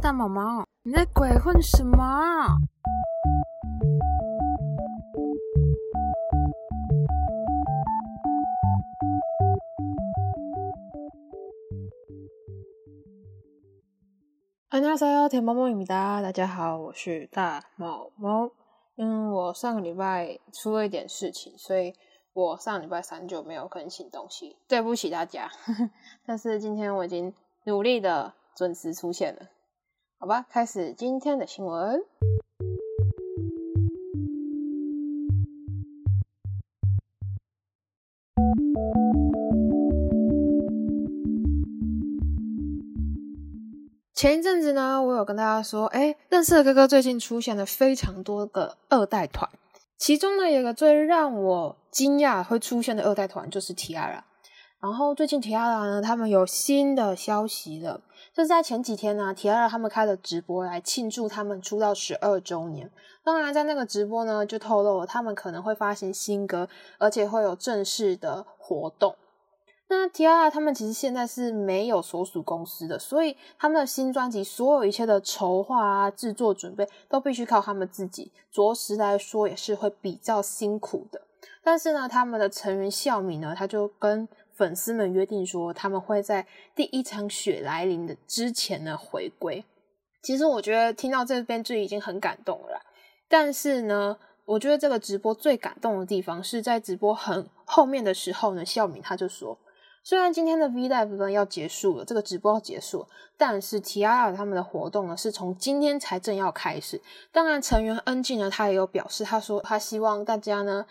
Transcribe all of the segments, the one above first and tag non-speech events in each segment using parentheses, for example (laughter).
大毛毛，你在鬼混什么？안녕하세요田猫猫입니다大家好，我是大毛毛。嗯，我上个礼拜出了一点事情，所以我上礼拜三就没有更新东西，对不起大家。(laughs) 但是今天我已经努力的准时出现了。 好吧，开始今天的新闻。前一阵子呢，我有跟大家说，哎，认识的哥哥最近出现了非常多个二代团，其中呢，有个最让我惊讶会出现的二代团就是 Tara。然后最近 Tiara 呢，他们有新的消息了。就是在前几天呢，Tiara 他们开了直播来庆祝他们出道十二周年。当然，在那个直播呢，就透露了他们可能会发行新歌，而且会有正式的活动。那 T2 他们其实现在是没有所属公司的，所以他们的新专辑所有一切的筹划啊、制作准备都必须靠他们自己，着实来说也是会比较辛苦的。但是呢，他们的成员孝敏呢，他就跟粉丝们约定说，他们会在第一场雪来临的之前呢回归。其实我觉得听到这边就已经很感动了。但是呢，我觉得这个直播最感动的地方是在直播很后面的时候呢，孝敏他就说，虽然今天的 V Live 呢要结束了，这个直播要结束了，但是 T I R 他们的活动呢是从今天才正要开始。当然，成员 N G 呢他也有表示，他说他希望大家呢。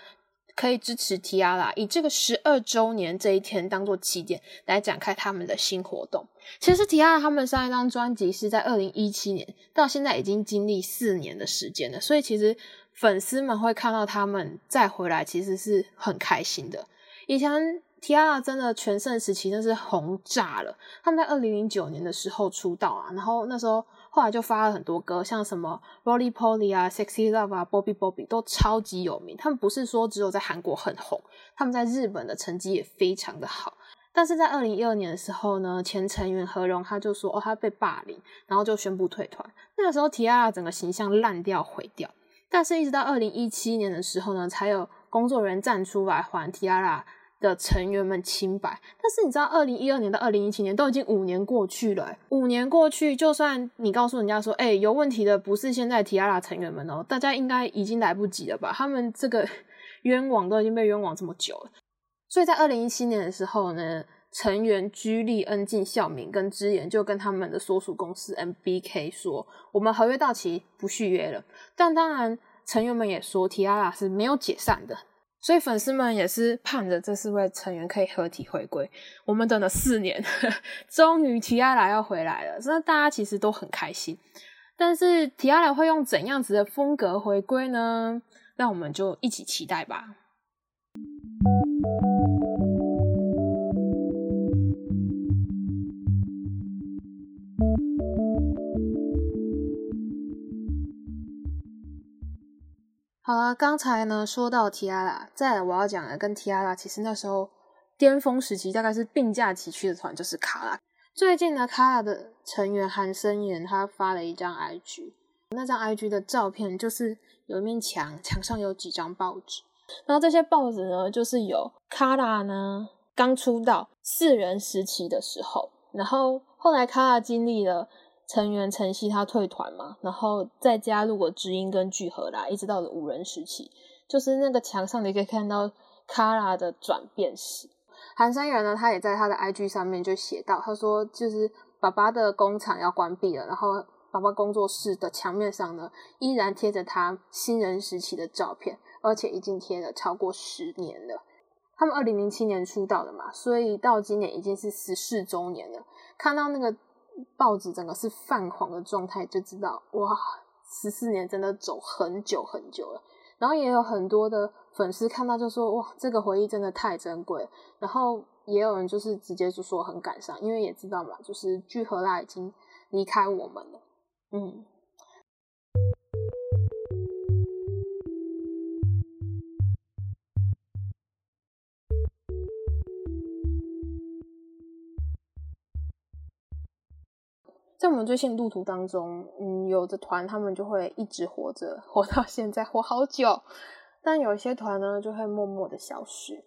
可以支持 Tiara，以这个十二周年这一天当做起点，来展开他们的新活动。其实 Tiara 他们上一张专辑是在二零一七年，到现在已经经历四年的时间了，所以其实粉丝们会看到他们再回来，其实是很开心的。以前 Tiara 真的全盛时期真是红炸了，他们在二零零九年的时候出道啊，然后那时候。后来就发了很多歌，像什么 Rolly Polly 啊、Sexy Love 啊、Bobby Bobby 都超级有名。他们不是说只有在韩国很红，他们在日本的成绩也非常的好。但是在二零一二年的时候呢，前成员何荣他就说哦，他被霸凌，然后就宣布退团。那个时候 t i a 整个形象烂掉、毁掉。但是一直到二零一七年的时候呢，才有工作人员站出来还 Tiara。的成员们清白，但是你知道，二零一二年到二零一七年都已经五年过去了，五年过去，就算你告诉人家说，哎，有问题的不是现在 Tiara 成员们哦，大家应该已经来不及了吧？他们这个 (laughs) 冤枉都已经被冤枉这么久了，所以在二零一七年的时候呢，成员居利恩进孝敏跟之言就跟他们的所属公司 MBK 说，我们合约到期不续约了，但当然成员们也说 Tiara 是没有解散的。所以粉丝们也是盼着这四位成员可以合体回归。我们等了四年，(laughs) 终于提亚来要回来了，那大家其实都很开心。但是提亚来会用怎样子的风格回归呢？那我们就一起期待吧。好了，刚才呢说到 Tiara，再来我要讲的跟 Tiara 其实那时候巅峰时期大概是并驾齐驱的团就是卡拉。最近呢，卡拉的成员韩生妍他发了一张 IG，那张 IG 的照片就是有一面墙，墙上有几张报纸，然后这些报纸呢就是有卡拉呢刚出道四人时期的时候，然后后来卡拉经历了。成员晨曦他退团嘛，然后再加入过知音跟聚合啦，一直到了五人时期，就是那个墙上你可以看到卡拉的转变史。韩山元呢，他也在他的 IG 上面就写到，他说就是爸爸的工厂要关闭了，然后爸爸工作室的墙面上呢依然贴着他新人时期的照片，而且已经贴了超过十年了。他们二零零七年出道的嘛，所以到今年已经是十四周年了。看到那个。报纸整个是泛黄的状态，就知道哇，十四年真的走很久很久了。然后也有很多的粉丝看到就说哇，这个回忆真的太珍贵。然后也有人就是直接就说很感伤，因为也知道嘛，就是聚合啦已经离开我们了。嗯。在我们追星路途当中，嗯，有的团他们就会一直活着，活到现在，活好久。但有一些团呢，就会默默的消失。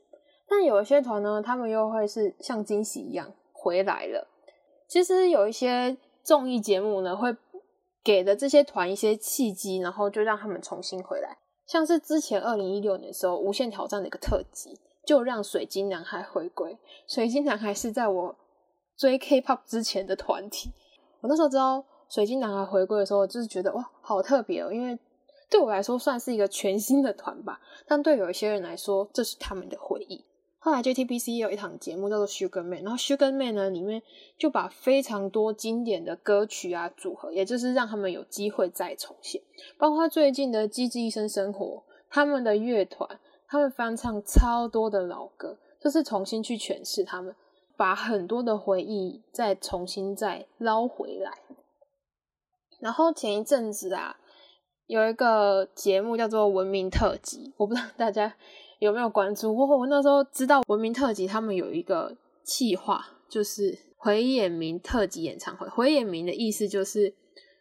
但有一些团呢，他们又会是像惊喜一样回来了。其实有一些综艺节目呢，会给的这些团一些契机，然后就让他们重新回来。像是之前二零一六年的时候，《无限挑战》的一个特辑，就让水晶男孩回归。水晶男孩是在我追 K-pop 之前的团体。我那时候知道水晶男孩回归的时候，就是觉得哇，好特别哦，因为。对我来说算是一个全新的团吧，但对有一些人来说，这是他们的回忆。后来 JTBC 有一档节目叫做 Sugar Man，然后 Sugar Man 呢里面就把非常多经典的歌曲啊组合，也就是让他们有机会再重现，包括最近的《机智医生生活》，他们的乐团，他们翻唱超多的老歌，就是重新去诠释他们，把很多的回忆再重新再捞回来。然后前一阵子啊。有一个节目叫做《文明特辑》，我不知道大家有没有关注。我我那时候知道《文明特辑》他们有一个企划，就是回眼明特辑演唱会。回眼明的意思就是，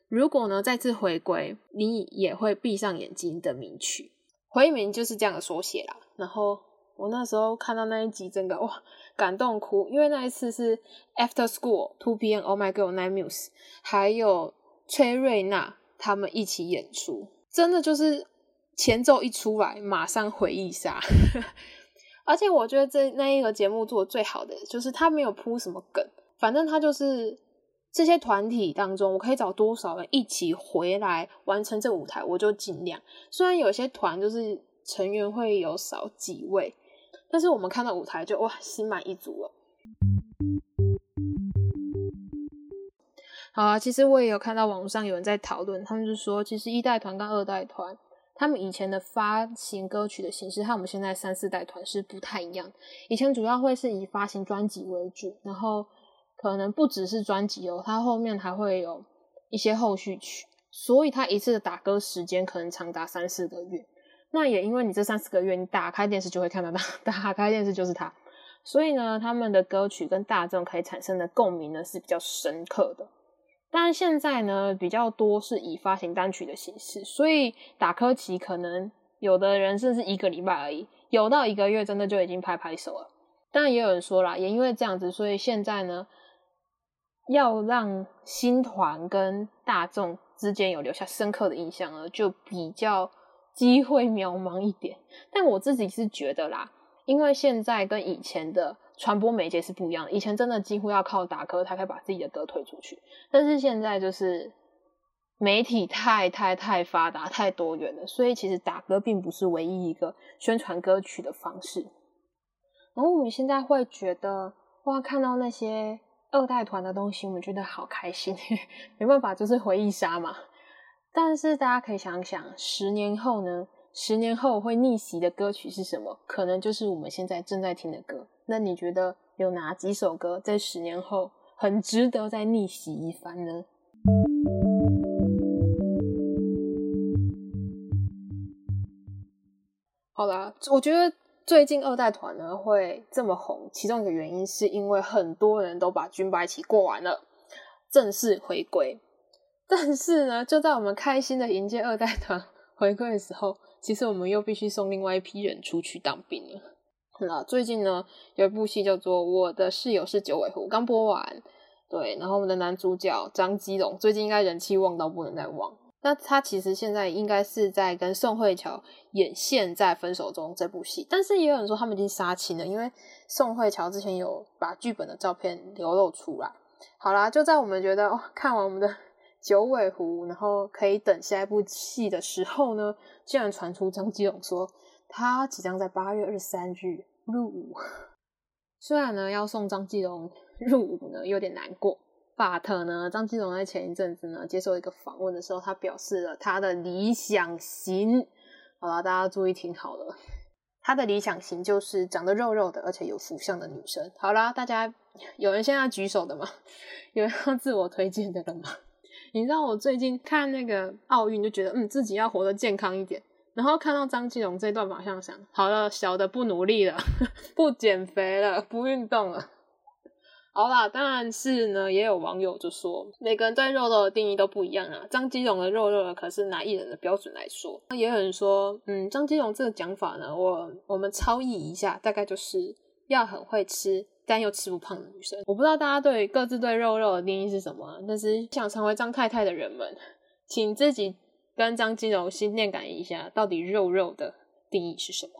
如果呢再次回归，你也会闭上眼睛的名曲。回眼明就是这样的缩写啦。然后我那时候看到那一集，真的哇感动哭，因为那一次是 After School Two PM Oh My Girl Nine Muse，还有崔瑞娜。他们一起演出，真的就是前奏一出来，马上回忆杀。(laughs) 而且我觉得这那一个节目做的最好的，就是他没有铺什么梗，反正他就是这些团体当中，我可以找多少人一起回来完成这舞台，我就尽量。虽然有些团就是成员会有少几位，但是我们看到舞台就哇，心满意足了。好啊，其实我也有看到网络上有人在讨论，他们就说，其实一代团跟二代团，他们以前的发行歌曲的形式和我们现在三四代团是不太一样。以前主要会是以发行专辑为主，然后可能不只是专辑哦，它后面还会有一些后续曲，所以它一次的打歌时间可能长达三四个月。那也因为你这三四个月，你打开电视就会看到他，(laughs) 打开电视就是它，所以呢，他们的歌曲跟大众可以产生的共鸣呢是比较深刻的。但现在呢，比较多是以发行单曲的形式，所以打科期可能有的人甚至一个礼拜而已，有到一个月真的就已经拍拍手了。当然也有人说啦，也因为这样子，所以现在呢，要让新团跟大众之间有留下深刻的印象呢，就比较机会渺茫一点。但我自己是觉得啦，因为现在跟以前的。传播媒介是不一样，以前真的几乎要靠打歌才可以把自己的歌推出去，但是现在就是媒体太太太发达、太多元了，所以其实打歌并不是唯一一个宣传歌曲的方式。然后我们现在会觉得，哇，看到那些二代团的东西，我们觉得好开心，(laughs) 没办法，就是回忆杀嘛。但是大家可以想想，十年后呢？十年后会逆袭的歌曲是什么？可能就是我们现在正在听的歌。那你觉得有哪几首歌在十年后很值得再逆袭一番呢？好啦，我觉得最近二代团呢会这么红，其中一个原因是因为很多人都把军白旗过完了，正式回归。但是呢，就在我们开心的迎接二代团 (laughs) 回归的时候，其实我们又必须送另外一批人出去当兵了。那最近呢，有一部戏叫做《我的室友是九尾狐》，刚播完。对，然后我们的男主角张基龙最近应该人气旺到不能再旺。那他其实现在应该是在跟宋慧乔演《现在分手中》这部戏，但是也有人说他们已经杀青了，因为宋慧乔之前有把剧本的照片流露出来。好啦，就在我们觉得哦，看完我们的。九尾狐，然后可以等下一部戏的时候呢，竟然传出张基龙说他即将在八月二十三日入伍。(laughs) 虽然呢要送张基龙入伍呢有点难过，but 呢张基龙在前一阵子呢接受一个访问的时候，他表示了他的理想型。好了，大家注意听好了，他的理想型就是长得肉肉的，而且有福相的女生。好啦，大家有人现在举手的吗？(laughs) 有人要自我推荐的了吗？你知道我最近看那个奥运，就觉得嗯自己要活得健康一点。然后看到张继龙这段，马上想：好了，小的不努力了，(laughs) 不减肥了，不运动了。好啦，当然是呢，也有网友就说，每个人对肉肉的定义都不一样啊。张基龙的肉肉可是拿艺人的标准来说，那也有人说，嗯，张基龙这个讲法呢，我我们超译一下，大概就是要很会吃，但又吃不胖的女生。我不知道大家对各自对肉肉的定义是什么，但是想成为张太太的人们，请自己跟张基龙心电感应一下，到底肉肉的定义是什么。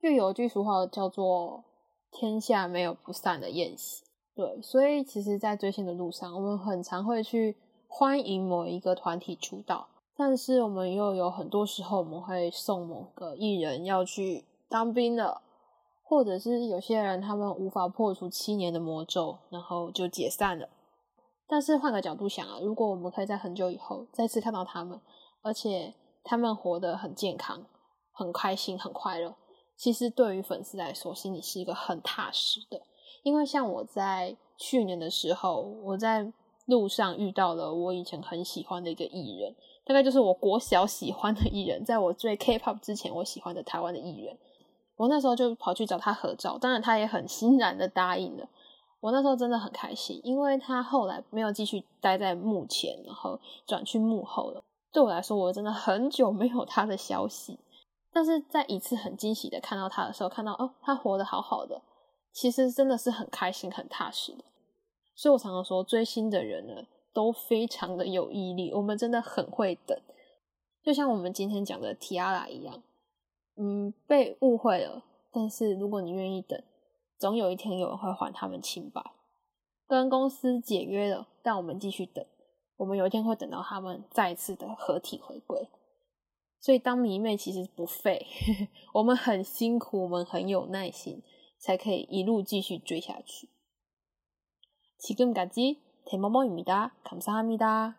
就有一句俗话叫做“天下没有不散的宴席”，对，所以其实，在追星的路上，我们很常会去欢迎某一个团体出道，但是我们又有很多时候，我们会送某个艺人要去当兵了，或者是有些人他们无法破除七年的魔咒，然后就解散了。但是换个角度想啊，如果我们可以在很久以后再次看到他们，而且他们活得很健康、很开心、很快乐。其实对于粉丝来说，心里是一个很踏实的。因为像我在去年的时候，我在路上遇到了我以前很喜欢的一个艺人，大概就是我国小喜欢的艺人，在我追 K-pop 之前，我喜欢的台湾的艺人。我那时候就跑去找他合照，当然他也很欣然的答应了。我那时候真的很开心，因为他后来没有继续待在幕前，然后转去幕后了。对我来说，我真的很久没有他的消息。但是在一次很惊喜的看到他的时候，看到哦，他活得好好的，其实真的是很开心、很踏实的。所以我常常说，追星的人呢，都非常的有毅力。我们真的很会等，就像我们今天讲的 Tiara 一样，嗯，被误会了。但是如果你愿意等，总有一天有人会还他们清白。跟公司解约了，但我们继续等，我们有一天会等到他们再次的合体回归。所以当迷妹其实不废，(laughs) 我们很辛苦，我们很有耐心，才可以一路继续追下去。 지금까지대모모입니다 감사합니다